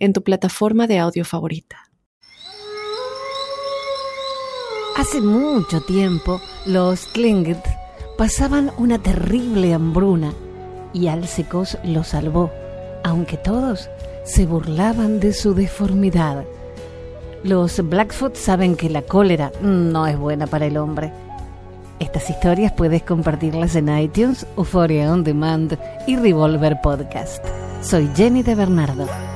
en tu plataforma de audio favorita. Hace mucho tiempo, los Tlingit pasaban una terrible hambruna y Alcecos lo salvó, aunque todos se burlaban de su deformidad. Los Blackfoot saben que la cólera no es buena para el hombre. Estas historias puedes compartirlas en iTunes, Euphoria On Demand y Revolver Podcast. Soy Jenny de Bernardo.